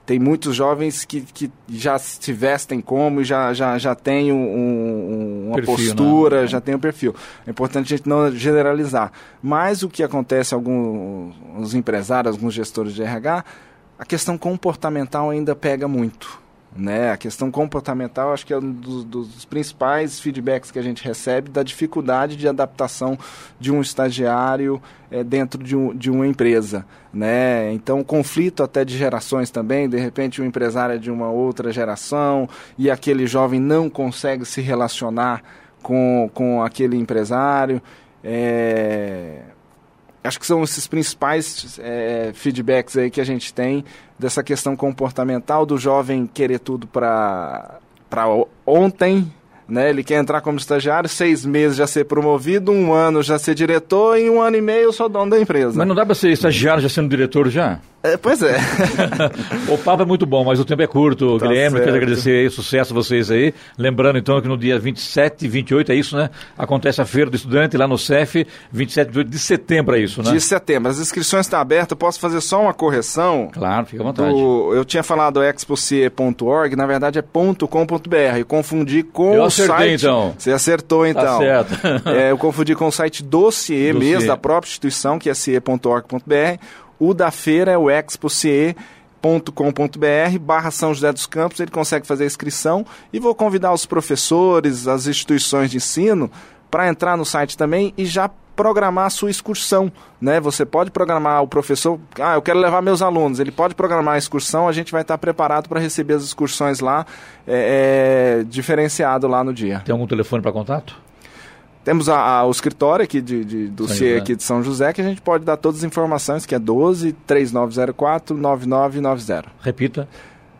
tem muitos jovens que, que já se vestem como e já, já, já tem um, um, uma perfil, postura, né? já tem um perfil. É importante a gente não generalizar. Mas o que acontece alguns empresários, alguns gestores de RH, a questão comportamental ainda pega muito. Né? A questão comportamental acho que é um dos, dos, principais feedbacks que a gente recebe da dificuldade de adaptação de um estagiário é, dentro de, um, de uma empresa. Né? Então, conflito até de gerações também, de repente um empresário é de uma outra geração e aquele jovem não consegue se relacionar com, com aquele empresário. É, acho que são esses principais é, feedbacks aí que a gente tem dessa questão comportamental do jovem querer tudo para ontem, né? Ele quer entrar como estagiário, seis meses já ser promovido, um ano já ser diretor e um ano e meio sou dono da empresa. Mas não dá para ser estagiário já sendo diretor já? É, pois é. o papo é muito bom, mas o tempo é curto. Tá Guilherme, certo. quero agradecer aí, sucesso a vocês aí. Lembrando então que no dia 27 e 28, é isso, né? Acontece a Feira do Estudante lá no CEF, 27 e 28 de setembro, é isso, né? De setembro. As inscrições estão abertas, eu posso fazer só uma correção? Claro, fica à vontade. Do, eu tinha falado expoce.org, na verdade é .com.br. Confundi com eu acertei, site... então. Você acertou, Tá então. Tá certo. é, eu confundi com o site do CIE mesmo, da própria instituição, que é cie.org.br. O da feira é o expocie.com.br barra São José dos Campos, ele consegue fazer a inscrição e vou convidar os professores, as instituições de ensino para entrar no site também e já programar a sua excursão, né? Você pode programar o professor, ah, eu quero levar meus alunos, ele pode programar a excursão, a gente vai estar preparado para receber as excursões lá, é, é, diferenciado lá no dia. Tem algum telefone para contato? Temos a, a, o escritório aqui de, de do CIE aqui de São José, que a gente pode dar todas as informações, que é 12 3904 9990. Repita.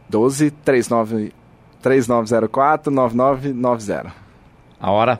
12 39, 3904 9990. A hora?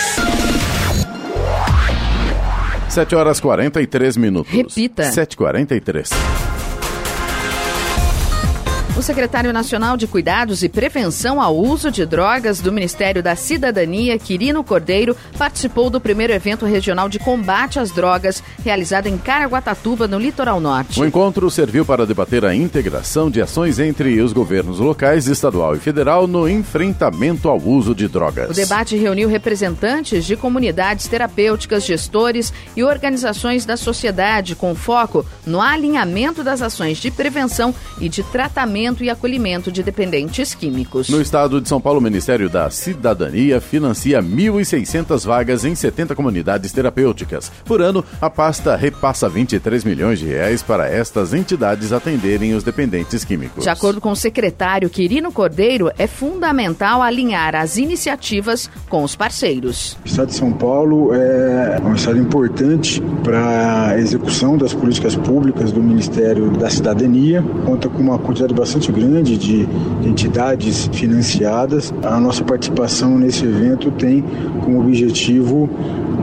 7 horas 43 minutos. Repita. 7h43. O secretário nacional de Cuidados e Prevenção ao Uso de Drogas do Ministério da Cidadania, Quirino Cordeiro, participou do primeiro evento regional de combate às drogas, realizado em Caraguatatuba, no litoral norte. O encontro serviu para debater a integração de ações entre os governos locais, estadual e federal no enfrentamento ao uso de drogas. O debate reuniu representantes de comunidades terapêuticas, gestores e organizações da sociedade, com foco no alinhamento das ações de prevenção e de tratamento e acolhimento de dependentes químicos. No estado de São Paulo, o Ministério da Cidadania financia 1.600 vagas em 70 comunidades terapêuticas. Por ano, a pasta repassa 23 milhões de reais para estas entidades atenderem os dependentes químicos. De acordo com o secretário Quirino Cordeiro, é fundamental alinhar as iniciativas com os parceiros. O estado de São Paulo é um estado importante para a execução das políticas públicas do Ministério da Cidadania, conta com uma quantidade bastante bastante grande de entidades financiadas. A nossa participação nesse evento tem como objetivo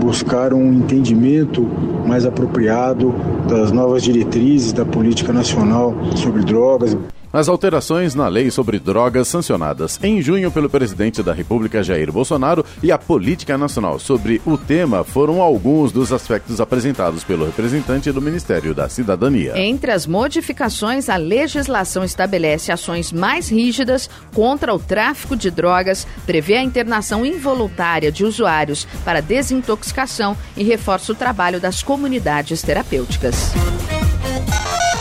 buscar um entendimento mais apropriado das novas diretrizes da política nacional sobre drogas as alterações na lei sobre drogas sancionadas em junho pelo presidente da República Jair Bolsonaro e a política nacional sobre o tema foram alguns dos aspectos apresentados pelo representante do Ministério da Cidadania. Entre as modificações, a legislação estabelece ações mais rígidas contra o tráfico de drogas, prevê a internação involuntária de usuários para desintoxicação e reforça o trabalho das comunidades terapêuticas.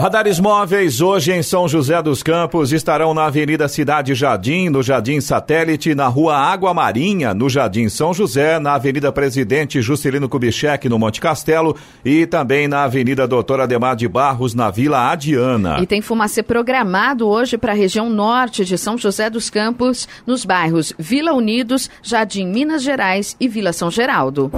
Radares móveis hoje em São José dos Campos estarão na Avenida Cidade Jardim, no Jardim Satélite, na Rua Água Marinha, no Jardim São José, na Avenida Presidente Juscelino Kubitschek, no Monte Castelo e também na Avenida Doutor Ademar de Barros, na Vila Adiana. E tem fumacê programado hoje para a região norte de São José dos Campos, nos bairros Vila Unidos, Jardim Minas Gerais e Vila São Geraldo.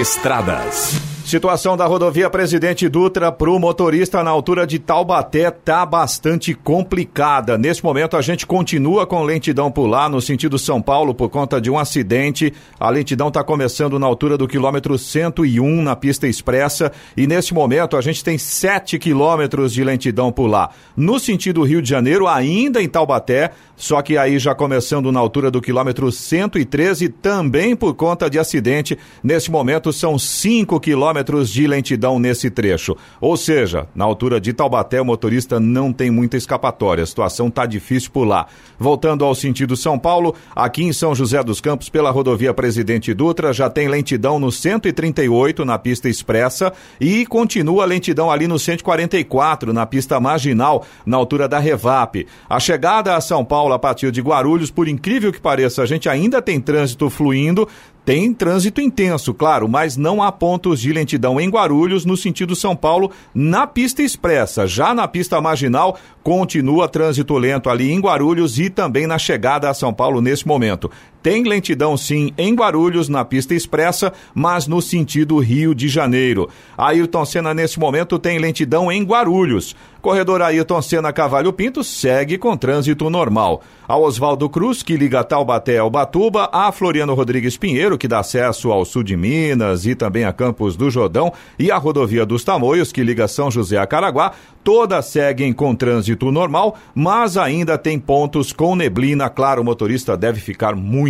Estradas. Situação da rodovia Presidente Dutra para o motorista na altura de Taubaté tá bastante complicada. Nesse momento a gente continua com lentidão por lá no sentido São Paulo por conta de um acidente. A lentidão está começando na altura do quilômetro 101 na pista expressa e nesse momento a gente tem 7 quilômetros de lentidão por lá. No sentido Rio de Janeiro, ainda em Taubaté, só que aí já começando na altura do quilômetro 113 também por conta de acidente. Nesse momento são 5 quilômetros quilômetros de lentidão nesse trecho. Ou seja, na altura de Taubaté, o motorista não tem muita escapatória. A situação está difícil por lá. Voltando ao sentido São Paulo, aqui em São José dos Campos, pela rodovia Presidente Dutra, já tem lentidão no 138 na pista expressa e continua a lentidão ali no 144 na pista marginal, na altura da Revap. A chegada a São Paulo a partir de Guarulhos, por incrível que pareça, a gente ainda tem trânsito fluindo, tem trânsito intenso, claro, mas não há pontos de lentidão em Guarulhos, no sentido São Paulo, na pista expressa. Já na pista marginal, continua trânsito lento ali em Guarulhos e também na chegada a São Paulo nesse momento. Tem lentidão sim em Guarulhos, na pista expressa, mas no sentido Rio de Janeiro. Ayrton Senna, nesse momento, tem lentidão em Guarulhos. Corredor Ayrton Senna Cavalho Pinto segue com trânsito normal. A Oswaldo Cruz, que liga Taubaté ao Batuba, a Floriano Rodrigues Pinheiro, que dá acesso ao sul de Minas e também a Campos do Jordão, e a rodovia dos Tamoios, que liga São José a Caraguá, todas seguem com trânsito normal, mas ainda tem pontos com neblina. Claro, o motorista deve ficar muito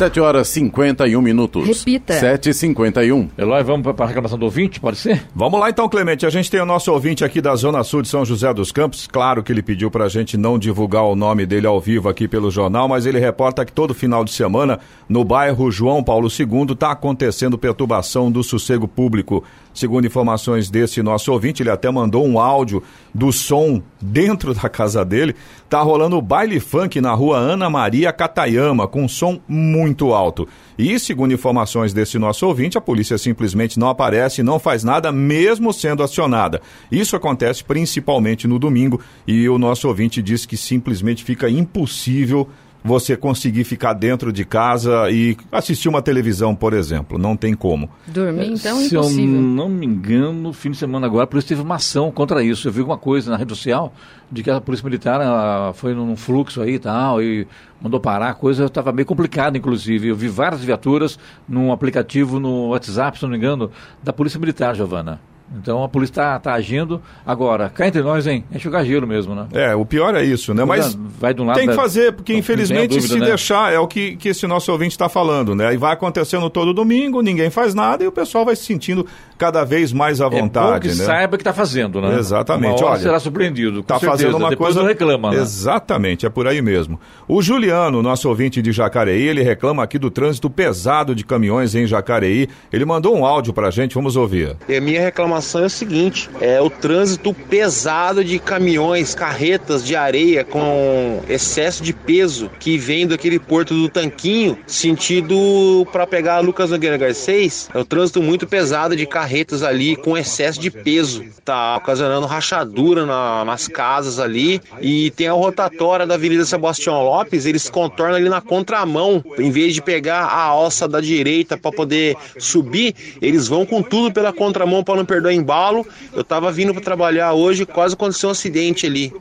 7 horas 51 minutos. Repita. 7h51. Eloy, vamos para a reclamação do ouvinte, pode ser? Vamos lá então, Clemente. A gente tem o nosso ouvinte aqui da Zona Sul de São José dos Campos. Claro que ele pediu para a gente não divulgar o nome dele ao vivo aqui pelo jornal, mas ele reporta que todo final de semana, no bairro João Paulo II, está acontecendo perturbação do sossego público. Segundo informações desse nosso ouvinte, ele até mandou um áudio do som dentro da casa dele. Tá rolando baile funk na rua Ana Maria Catayama, com um som muito alto. E, segundo informações desse nosso ouvinte, a polícia simplesmente não aparece, não faz nada, mesmo sendo acionada. Isso acontece principalmente no domingo e o nosso ouvinte diz que simplesmente fica impossível você conseguir ficar dentro de casa e assistir uma televisão, por exemplo. Não tem como. Dormir, então, Se eu impossível. não me engano, fim de semana agora, a polícia teve uma ação contra isso. Eu vi alguma coisa na rede social de que a polícia militar ela foi num fluxo aí e tal, e mandou parar, a coisa estava meio complicada, inclusive. Eu vi várias viaturas num aplicativo no WhatsApp, se não me engano, da polícia militar, Giovana. Então a polícia está tá agindo. Agora, cá entre nós, hein? É enxugar gelo mesmo, né? É, o pior é isso, né? Mas vai de um lado tem que da- fazer, porque Não, infelizmente não dúvida, se né? deixar, é o que, que esse nosso ouvinte está falando, né? E vai acontecendo todo domingo, ninguém faz nada e o pessoal vai se sentindo cada vez mais à É bom vontade, que né? saiba que está fazendo, né? Exatamente, Uma hora olha, será surpreendido. Tá certeza. fazendo uma Depois coisa. reclama, né? Exatamente, é por aí mesmo. O Juliano, nosso ouvinte de Jacareí, ele reclama aqui do trânsito pesado de caminhões em Jacareí. Ele mandou um áudio pra gente, vamos ouvir. A minha reclamação é o seguinte: é o trânsito pesado de caminhões, carretas de areia com excesso de peso que vem daquele porto do Tanquinho, sentido para pegar Lucas Nogueira Garcês. É o trânsito muito pesado de carretas ali com excesso de peso. Tá ocasionando rachadura na- nas casas ali. E tem a rotatória da Avenida Sebastião Lopes, eles contornam ali na contramão. Em vez de pegar a alça da direita para poder subir, eles vão com tudo pela contramão para não perder embalo. Eu tava vindo para trabalhar hoje, quase aconteceu um acidente ali.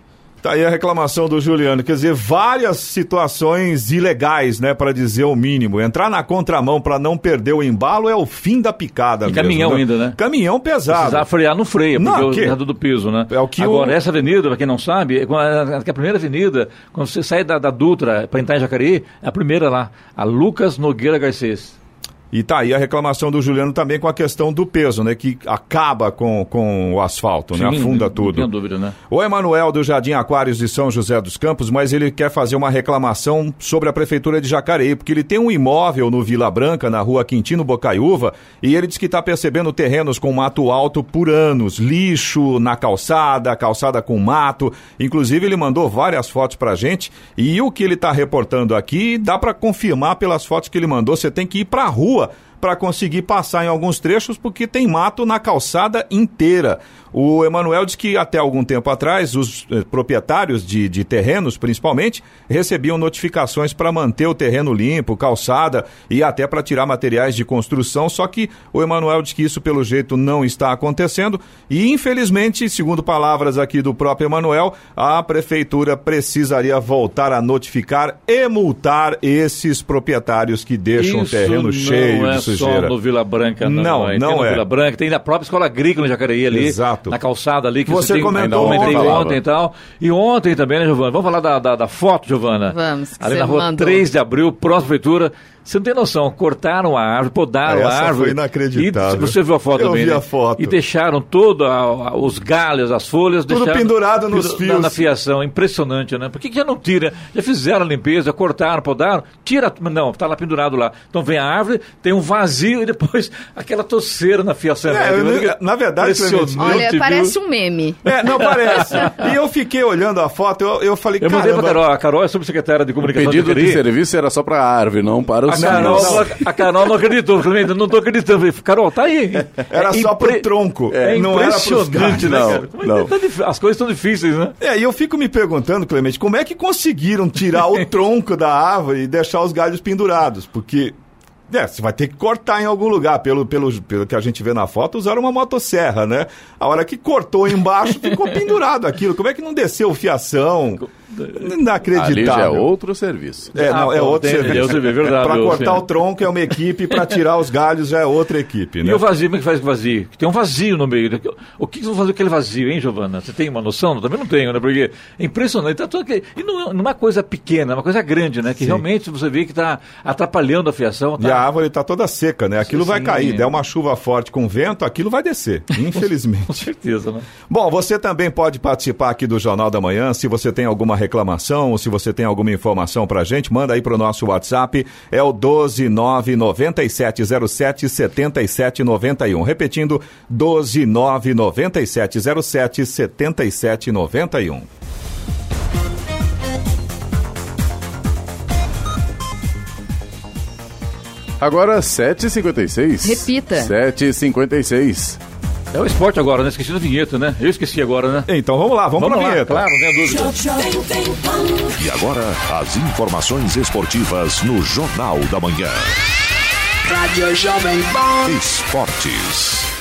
Tá aí a reclamação do Juliano, quer dizer, várias situações ilegais, né, para dizer o mínimo. Entrar na contramão para não perder o embalo é o fim da picada E mesmo, caminhão né? ainda, né? Caminhão pesado. Precisar frear, não freia, Não, porque que- o do piso, né? É o que Agora, o- essa avenida, para quem não sabe, é quando- é a primeira avenida, quando você sai da, da Dutra para entrar em Jacareí, é a primeira lá, a Lucas Nogueira Garcês. E tá aí a reclamação do Juliano também com a questão do peso, né, que acaba com, com o asfalto, né, Sim, afunda não tudo. tenho dúvida, né? O Emanuel do Jardim Aquários de São José dos Campos, mas ele quer fazer uma reclamação sobre a Prefeitura de Jacareí, porque ele tem um imóvel no Vila Branca, na rua Quintino Bocaiúva, e ele diz que está percebendo terrenos com mato alto por anos, lixo na calçada, calçada com mato. Inclusive, ele mandou várias fotos pra gente, e o que ele está reportando aqui dá para confirmar pelas fotos que ele mandou. Você tem que ir pra rua para conseguir passar em alguns trechos, porque tem mato na calçada inteira. O Emanuel diz que até algum tempo atrás, os eh, proprietários de, de terrenos, principalmente, recebiam notificações para manter o terreno limpo, calçada e até para tirar materiais de construção. Só que o Emanuel diz que isso, pelo jeito, não está acontecendo. E, infelizmente, segundo palavras aqui do próprio Emanuel, a prefeitura precisaria voltar a notificar e multar esses proprietários que deixam Isso o terreno cheio não é de sujeira. Só no Vila Branca, não. Não, é. não tem no é. Vila Branca, tem na própria escola agrícola em Jacareí ali. Exato. Na calçada ali que Você tem, comentou comentei ontem, ontem e tal. E ontem também, né, Giovana? Vamos falar da, da, da foto, Giovana? Vamos, Ali você na rua mandou. 3 de abril, próxima prefeitura. Você não tem noção, cortaram a árvore, podaram Essa a árvore. foi inacreditável. E você viu a foto Eu também, vi né? a foto. E deixaram todo a- a- os galhos, as folhas. Tudo deixaram pendurado nos fios. Na, na fiação, impressionante, né? Por que, que já não tira? Já fizeram a limpeza, cortaram, podaram, tira. Não, tá lá pendurado lá. Então vem a árvore, tem um vazio e depois aquela toceira na fiação. É, eu não- na verdade, Olha, viu? parece um meme. É, não parece. e eu fiquei olhando a foto, eu, eu falei, Eu mandei pra Carol, a Carol é subsecretária de O comunicação pedido de Jacareí. serviço era só para a árvore, não para os A Carol, a Carol não acreditou, Clemente, não tô acreditando. Falei, Carol, tá aí. Era É só pro impre- tronco, É não era pros né, Não, é que não. tá As coisas estão difíceis, né? É, e eu fico me perguntando, Clemente, como é que conseguiram tirar o tronco da árvore e deixar os galhos pendurados? Porque, é, você vai ter que cortar em algum lugar. Pelo, pelo, pelo que a gente vê na foto, usaram uma motosserra, né? A hora que cortou embaixo, ficou pendurado aquilo. Como é que não desceu fiação? Inacreditável. Ali já é outro serviço. É, não, Ah, é bom, outro tem- serviço. é é verdade, Pra ô, cortar o tronco é uma equipe, pra tirar os galhos já é outra equipe, E né? o vazio, como é que faz com o vazio? Tem um vazio no meio. O que que vão fazer com aquele vazio, hein, Giovana? Você tem uma noção? Eu também não tenho, né? Porque é impressionante. Tá tudo aqui- E não, não é uma coisa pequena, é uma coisa grande, né? Que realmente você vê que está atrapalhando a fiação. E a Tá... árvore tá toda seca, né? Aquilo vai Sim. cair. Der uma chuva forte com vento, aquilo vai descer, Com infelizmente. certeza, né? Bom, você também pode participar aqui do Jornal da Manhã. Se você tem alguma reclamação ou se você tem alguma informação pra gente, manda aí pro nosso WhatsApp. É o 1299707 7791. Repetindo, 1299707 7791. Agora 7h56. Repita. 7h56. É o esporte agora, né? Esqueci da vinheta, né? Eu esqueci agora, né? Então vamos lá, vamos, Vamos pra lá, vinheta. claro, não tenha dúvida. E agora, as informações esportivas no Jornal da Manhã. Rádio Jovem Pan. Esportes.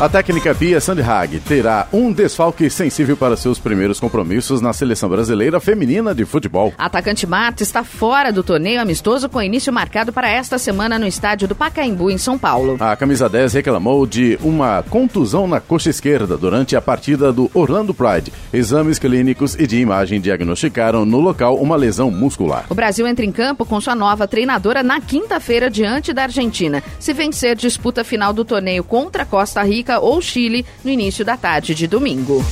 A técnica Pia Sandhag terá um desfalque sensível para seus primeiros compromissos na seleção brasileira feminina de futebol. Atacante Marta está fora do torneio amistoso com início marcado para esta semana no estádio do Pacaembu, em São Paulo. A camisa 10 reclamou de uma contusão na coxa esquerda durante a partida do Orlando Pride. Exames clínicos e de imagem diagnosticaram no local uma lesão muscular. O Brasil entra em campo com sua nova treinadora na quinta-feira diante da Argentina. Se vencer, disputa final do torneio contra Costa Rica ou Chile no início da tarde de domingo.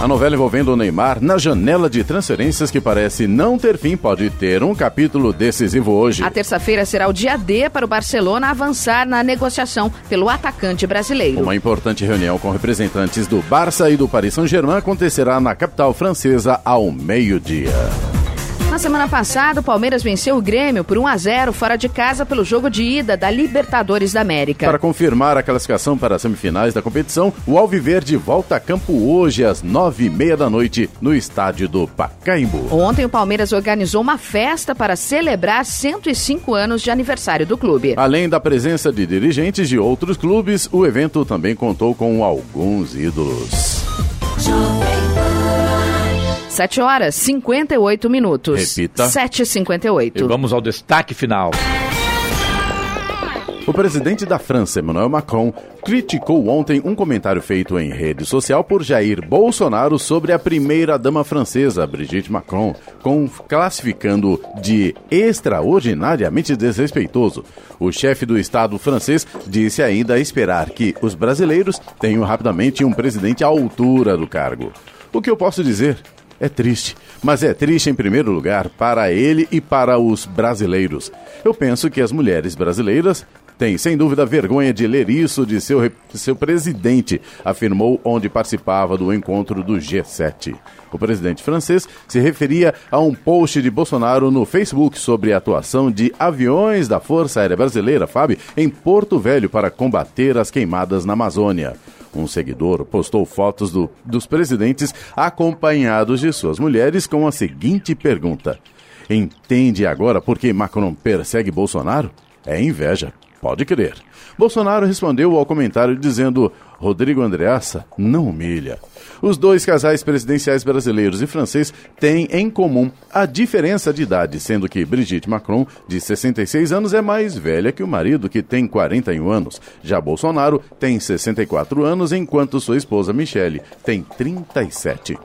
A novela envolvendo o Neymar na janela de transferências que parece não ter fim pode ter um capítulo decisivo hoje. A terça-feira será o dia D para o Barcelona avançar na negociação pelo atacante brasileiro. Uma importante reunião com representantes do Barça e do Paris Saint-Germain acontecerá na capital francesa ao meio-dia. Na semana passada, o Palmeiras venceu o Grêmio por 1 a 0 fora de casa pelo jogo de ida da Libertadores da América. Para confirmar a classificação para as semifinais da competição, o Alviverde volta a campo hoje às nove e meia da noite no estádio do Pacaembu. Ontem, o Palmeiras organizou uma festa para celebrar 105 anos de aniversário do clube. Além da presença de dirigentes de outros clubes, o evento também contou com alguns ídolos. 7 horas 58 minutos. Repita. 7h58. E vamos ao destaque final. O presidente da França, Emmanuel Macron, criticou ontem um comentário feito em rede social por Jair Bolsonaro sobre a primeira-dama francesa, Brigitte Macron, com, classificando de extraordinariamente desrespeitoso. O chefe do Estado francês disse ainda esperar que os brasileiros tenham rapidamente um presidente à altura do cargo. O que eu posso dizer? É triste, mas é triste em primeiro lugar para ele e para os brasileiros. Eu penso que as mulheres brasileiras tem sem dúvida vergonha de ler isso de seu, seu presidente, afirmou onde participava do encontro do G7. O presidente francês se referia a um post de Bolsonaro no Facebook sobre a atuação de aviões da Força Aérea Brasileira, FAB, em Porto Velho para combater as queimadas na Amazônia. Um seguidor postou fotos do, dos presidentes acompanhados de suas mulheres com a seguinte pergunta: Entende agora por que Macron persegue Bolsonaro? É inveja, pode crer. Bolsonaro respondeu ao comentário dizendo: Rodrigo Andreassa não humilha. Os dois casais presidenciais brasileiros e francês têm em comum a diferença de idade, sendo que Brigitte Macron, de 66 anos, é mais velha que o marido, que tem 41 anos. Já Bolsonaro tem 64 anos, enquanto sua esposa Michele tem 37.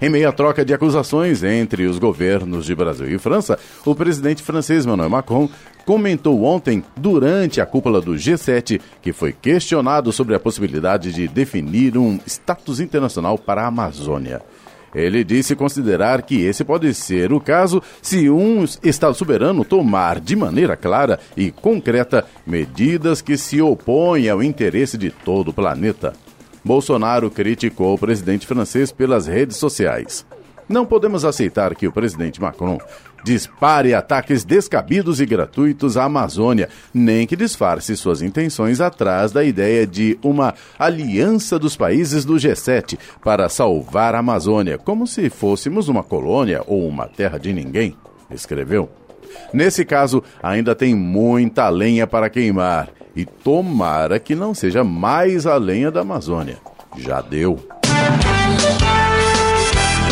Em meio à troca de acusações entre os governos de Brasil e França, o presidente francês Emmanuel Macron comentou ontem, durante a cúpula do G7, que foi questionado sobre a possibilidade de definir um status internacional para a Amazônia. Ele disse considerar que esse pode ser o caso se um Estado soberano tomar de maneira clara e concreta medidas que se opõem ao interesse de todo o planeta. Bolsonaro criticou o presidente francês pelas redes sociais. Não podemos aceitar que o presidente Macron dispare ataques descabidos e gratuitos à Amazônia, nem que disfarce suas intenções atrás da ideia de uma aliança dos países do G7 para salvar a Amazônia, como se fôssemos uma colônia ou uma terra de ninguém, escreveu. Nesse caso, ainda tem muita lenha para queimar e tomara que não seja mais a lenha da Amazônia. Já deu.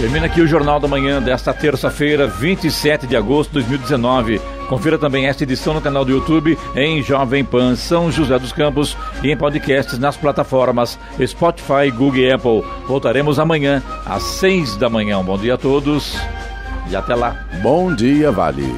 Termina aqui o Jornal da Manhã desta terça-feira, 27 de agosto de 2019. Confira também esta edição no canal do YouTube em Jovem Pan São José dos Campos e em podcasts nas plataformas Spotify, Google e Apple. Voltaremos amanhã às 6 da manhã. Um bom dia a todos e até lá. Bom dia, Vale.